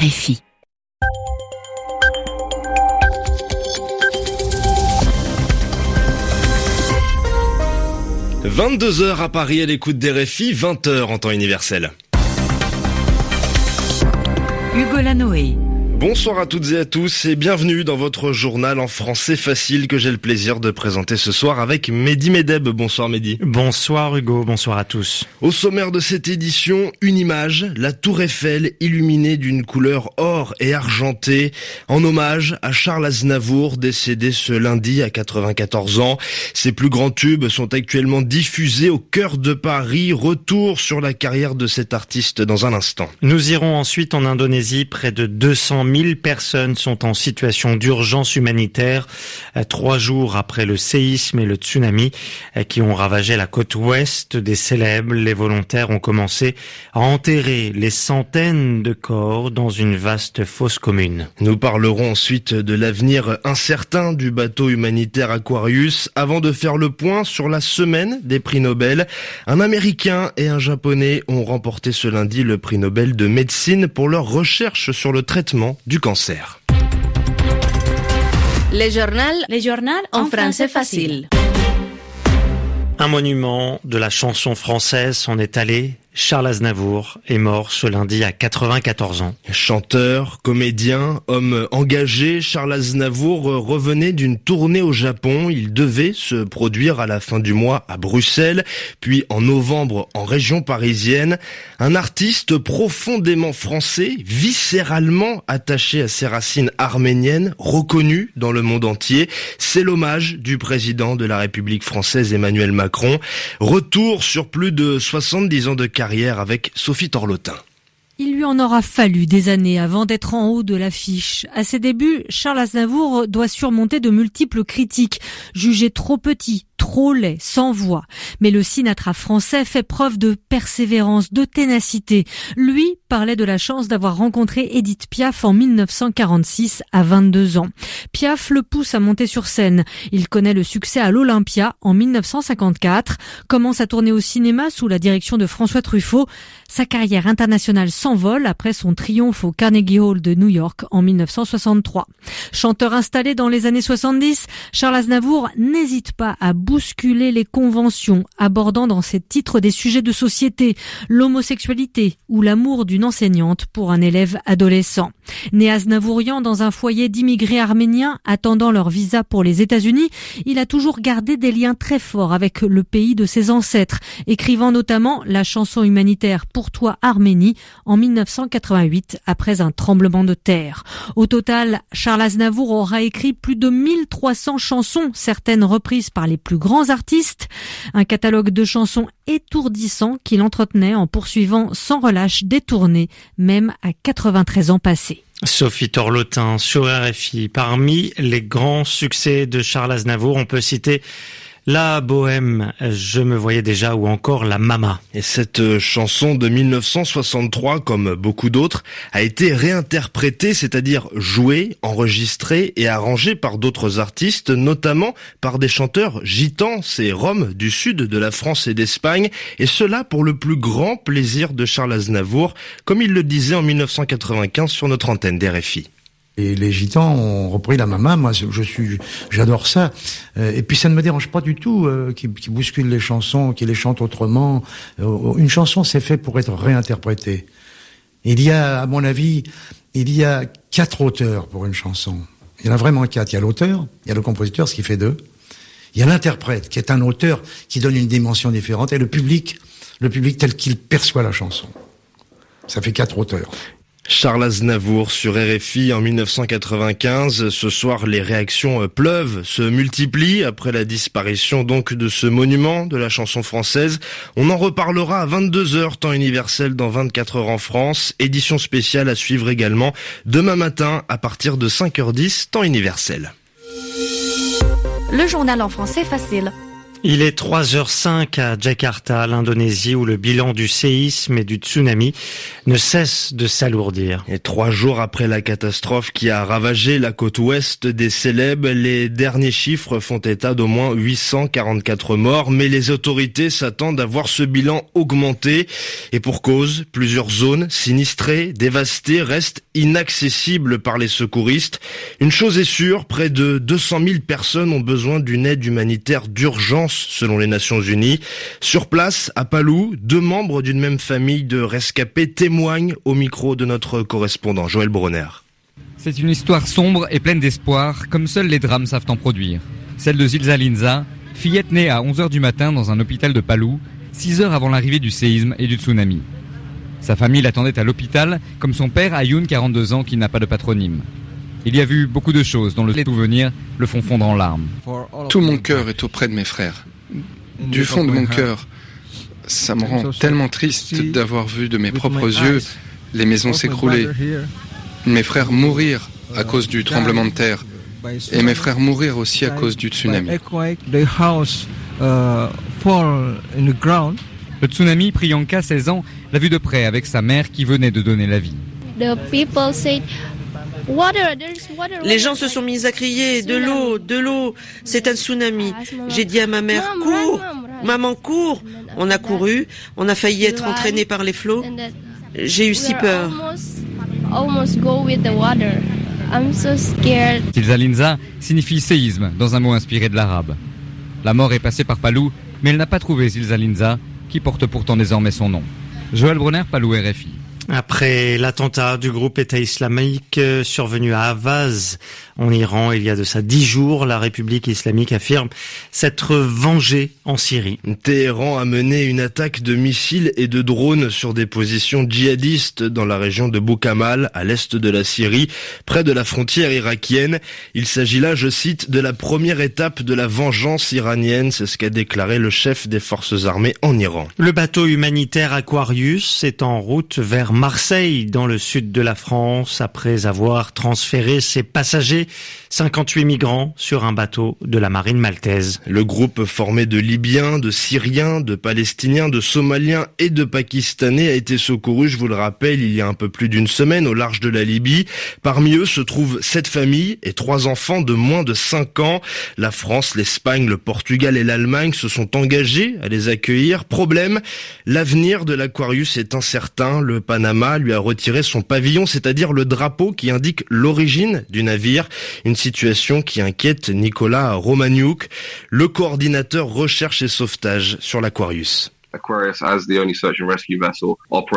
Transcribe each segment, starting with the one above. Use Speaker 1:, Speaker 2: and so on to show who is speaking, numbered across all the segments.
Speaker 1: RFI.
Speaker 2: 22h à Paris à l'écoute des RFI, 20h en temps universel.
Speaker 1: Hugo Lanoé.
Speaker 2: Bonsoir à toutes et à tous et bienvenue dans votre journal en français facile que j'ai le plaisir de présenter ce soir avec Mehdi Medeb. Bonsoir Mehdi.
Speaker 3: Bonsoir Hugo, bonsoir à tous.
Speaker 2: Au sommaire de cette édition, une image, la tour Eiffel illuminée d'une couleur or et argentée en hommage à Charles Aznavour décédé ce lundi à 94 ans. Ses plus grands tubes sont actuellement diffusés au cœur de Paris. Retour sur la carrière de cet artiste dans un instant.
Speaker 3: Nous irons ensuite en Indonésie, près de 200 1000 personnes sont en situation d'urgence humanitaire euh, trois jours après le séisme et le tsunami euh, qui ont ravagé la côte ouest des célèbres. Les volontaires ont commencé à enterrer les centaines de corps dans une vaste fosse commune.
Speaker 2: Nous parlerons ensuite de l'avenir incertain du bateau humanitaire Aquarius avant de faire le point sur la semaine des prix Nobel. Un Américain et un Japonais ont remporté ce lundi le prix Nobel de médecine pour leur recherche sur le traitement du cancer.
Speaker 4: Les journal, les journal en français facile.
Speaker 3: Un monument de la chanson française s'en est allé Charles Aznavour est mort ce lundi à 94 ans.
Speaker 2: Chanteur, comédien, homme engagé, Charles Aznavour revenait d'une tournée au Japon. Il devait se produire à la fin du mois à Bruxelles, puis en novembre en région parisienne. Un artiste profondément français, viscéralement attaché à ses racines arméniennes, reconnu dans le monde entier. C'est l'hommage du président de la République française Emmanuel Macron. Retour sur plus de 70 ans de carrière avec Sophie Torlotin.
Speaker 5: Il lui en aura fallu des années avant d'être en haut de l'affiche. À ses débuts, Charles Aznavour doit surmonter de multiples critiques, jugé trop petit, trop laid, sans voix. Mais le Sinatra français fait preuve de persévérance, de ténacité. Lui parlait de la chance d'avoir rencontré Edith Piaf en 1946 à 22 ans. Piaf le pousse à monter sur scène. Il connaît le succès à l'Olympia en 1954, commence à tourner au cinéma sous la direction de François Truffaut. Sa carrière internationale s'envole après son triomphe au Carnegie Hall de New York en 1963. Chanteur installé dans les années 70, Charles Aznavour n'hésite pas à bousculer les conventions, abordant dans ses titres des sujets de société, l'homosexualité ou l'amour d'une enseignante pour un élève adolescent. Né Aznavourian dans un foyer d'immigrés arméniens attendant leur visa pour les États-Unis, il a toujours gardé des liens très forts avec le pays de ses ancêtres, écrivant notamment la chanson humanitaire Pour toi Arménie en 1988 après un tremblement de terre. Au total, Charles Aznavour aura écrit plus de 1300 chansons, certaines reprises par les plus grands artistes, un catalogue de chansons étourdissant qu'il entretenait en poursuivant sans relâche des tournées, même à 93 ans passés.
Speaker 3: Sophie Torlotin sur RFI. Parmi les grands succès de Charles Aznavour, on peut citer la bohème, je me voyais déjà, ou encore la mama.
Speaker 2: Et cette euh, chanson de 1963, comme beaucoup d'autres, a été réinterprétée, c'est-à-dire jouée, enregistrée et arrangée par d'autres artistes, notamment par des chanteurs gitans et roms du sud de la France et d'Espagne, et cela pour le plus grand plaisir de Charles Aznavour, comme il le disait en 1995 sur notre antenne d'RFI.
Speaker 6: Et les gitans ont repris la mama. Moi, je suis, j'adore ça. Euh, et puis, ça ne me dérange pas du tout euh, qu'ils bousculent les chansons, qu'ils les chantent autrement. Euh, une chanson, c'est fait pour être réinterprétée. Il y a, à mon avis, il y a quatre auteurs pour une chanson. Il y en a vraiment quatre. Il y a l'auteur, il y a le compositeur, ce qui fait deux. Il y a l'interprète, qui est un auteur qui donne une dimension différente, et le public, le public tel qu'il perçoit la chanson. Ça fait quatre auteurs.
Speaker 2: Charles Aznavour sur RFI en 1995. Ce soir, les réactions pleuvent, se multiplient après la disparition donc de ce monument de la chanson française. On en reparlera à 22h temps universel dans 24 heures en France. Édition spéciale à suivre également demain matin à partir de 5h10 temps universel.
Speaker 4: Le journal en français facile
Speaker 3: Il est 3h05 à Jakarta, l'Indonésie, où le bilan du séisme et du tsunami ne cesse de s'alourdir.
Speaker 2: Et trois jours après la catastrophe qui a ravagé la côte ouest des Célèbes, les derniers chiffres font état d'au moins 844 morts, mais les autorités s'attendent à voir ce bilan augmenter. Et pour cause, plusieurs zones sinistrées, dévastées, restent inaccessibles par les secouristes. Une chose est sûre, près de 200 000 personnes ont besoin d'une aide humanitaire d'urgence selon les Nations Unies. Sur place, à Palou, deux membres d'une même famille de rescapés témoignent au micro de notre correspondant Joël Bronner.
Speaker 7: C'est une histoire sombre et pleine d'espoir, comme seuls les drames savent en produire. Celle de Zilza Linza, fillette née à 11h du matin dans un hôpital de Palou, 6 heures avant l'arrivée du séisme et du tsunami. Sa famille l'attendait à l'hôpital, comme son père Ayoun, 42 ans, qui n'a pas de patronyme. Il y a vu beaucoup de choses dont le souvenir le font fondre en larmes.
Speaker 8: Tout mon cœur est auprès de mes frères. Du fond de mon cœur, ça me rend tellement triste d'avoir vu de mes propres yeux les maisons s'écrouler, mes frères mourir à cause du tremblement de terre. et mes frères mourir aussi à cause du tsunami.
Speaker 7: Le tsunami, Priyanka, 16 ans, l'a vu de près avec sa mère qui venait de donner la vie.
Speaker 9: Les gens se sont mis à crier de l'eau, de l'eau, c'est un tsunami. J'ai dit à ma mère, cours, maman, cours. On a couru, on a failli être entraîné par les flots. J'ai eu si peur.
Speaker 7: Tilzalinza signifie séisme dans un mot inspiré de l'arabe. La mort est passée par Palou, mais elle n'a pas trouvé Zilzalinza, qui porte pourtant désormais son nom. Joël Brunner, Palou RFI.
Speaker 3: Après l'attentat du groupe État islamique euh, survenu à Avaz en Iran il y a de ça dix jours, la République islamique affirme s'être vengée en Syrie.
Speaker 2: Téhéran a mené une attaque de missiles et de drones sur des positions djihadistes dans la région de Boukamal, à l'est de la Syrie, près de la frontière irakienne. Il s'agit là, je cite, de la première étape de la vengeance iranienne, c'est ce qu'a déclaré le chef des forces armées en Iran.
Speaker 3: Le bateau humanitaire Aquarius est en route vers Marseille, dans le sud de la France, après avoir transféré ses passagers, 58 migrants, sur un bateau de la marine maltaise.
Speaker 2: Le groupe formé de Libyens, de Syriens, de Palestiniens, de Somaliens et de Pakistanais a été secouru, je vous le rappelle, il y a un peu plus d'une semaine au large de la Libye. Parmi eux se trouvent sept familles et trois enfants de moins de 5 ans. La France, l'Espagne, le Portugal et l'Allemagne se sont engagés à les accueillir. Problème, l'avenir de l'Aquarius est incertain. Le Panama lui a retiré son pavillon, c'est-à-dire le drapeau qui indique l'origine du navire. Une situation qui inquiète Nicolas Romagnouk, le coordinateur recherche et sauvetage sur l'Aquarius.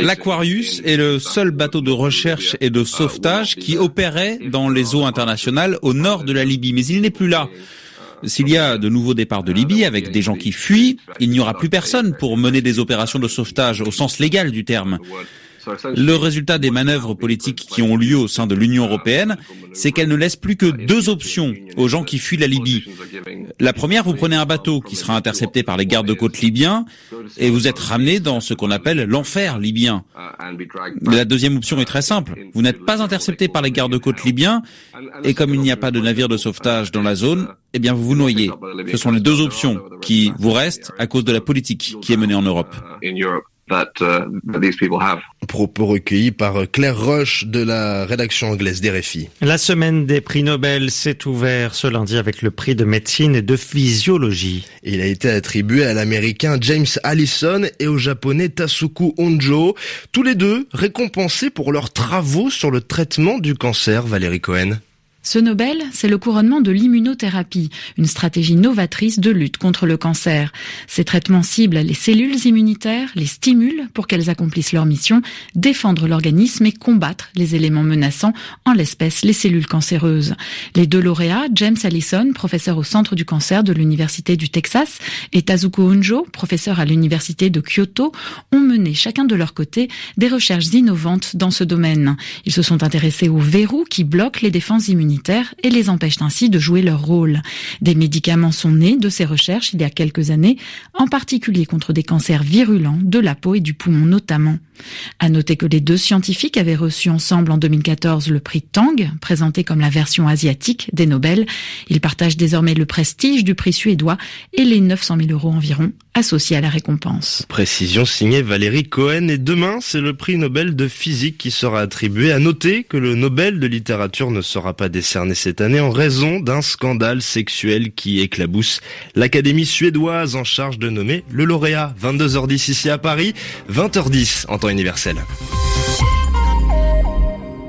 Speaker 10: L'Aquarius est le seul bateau de recherche et de sauvetage qui opérait dans les eaux internationales au nord de la Libye, mais il n'est plus là. S'il y a de nouveaux départs de Libye avec des gens qui fuient, il n'y aura plus personne pour mener des opérations de sauvetage au sens légal du terme. Le résultat des manœuvres politiques qui ont lieu au sein de l'Union européenne, c'est qu'elle ne laisse plus que deux options aux gens qui fuient la Libye. La première, vous prenez un bateau qui sera intercepté par les gardes-côtes libyens et vous êtes ramené dans ce qu'on appelle l'enfer libyen. La deuxième option est très simple. Vous n'êtes pas intercepté par les gardes-côtes libyens et comme il n'y a pas de navire de sauvetage dans la zone, eh bien vous vous noyez. Ce sont les deux options qui vous restent à cause de la politique qui est menée en Europe.
Speaker 2: Uh, Propos recueillis par Claire Roche de la rédaction anglaise d'RFI.
Speaker 3: La semaine des prix Nobel s'est ouverte ce lundi avec le prix de médecine et de physiologie.
Speaker 2: Il a été attribué à l'américain James Allison et au japonais Tasuku Honjo, tous les deux récompensés pour leurs travaux sur le traitement du cancer, Valérie Cohen.
Speaker 11: Ce Nobel, c'est le couronnement de l'immunothérapie, une stratégie novatrice de lutte contre le cancer. Ces traitements ciblent les cellules immunitaires, les stimulent pour qu'elles accomplissent leur mission, défendre l'organisme et combattre les éléments menaçants, en l'espèce les cellules cancéreuses. Les deux lauréats, James Allison, professeur au Centre du cancer de l'Université du Texas, et Tazuko Honjo, professeur à l'Université de Kyoto, ont mené chacun de leur côté des recherches innovantes dans ce domaine. Ils se sont intéressés aux verrous qui bloquent les défenses immunitaires et les empêchent ainsi de jouer leur rôle. Des médicaments sont nés de ces recherches il y a quelques années, en particulier contre des cancers virulents de la peau et du poumon notamment. À noter que les deux scientifiques avaient reçu ensemble en 2014 le prix Tang, présenté comme la version asiatique des Nobel. Ils partagent désormais le prestige du prix suédois et les 900 000 euros environ associés à la récompense.
Speaker 2: Précision signée Valérie Cohen et demain c'est le prix Nobel de physique qui sera attribué. À noter que le Nobel de littérature ne sera pas décerné cette année en raison d'un scandale sexuel qui éclabousse l'Académie suédoise en charge de nommer le lauréat. 22h10 ici à Paris, 20h10 en temps universel.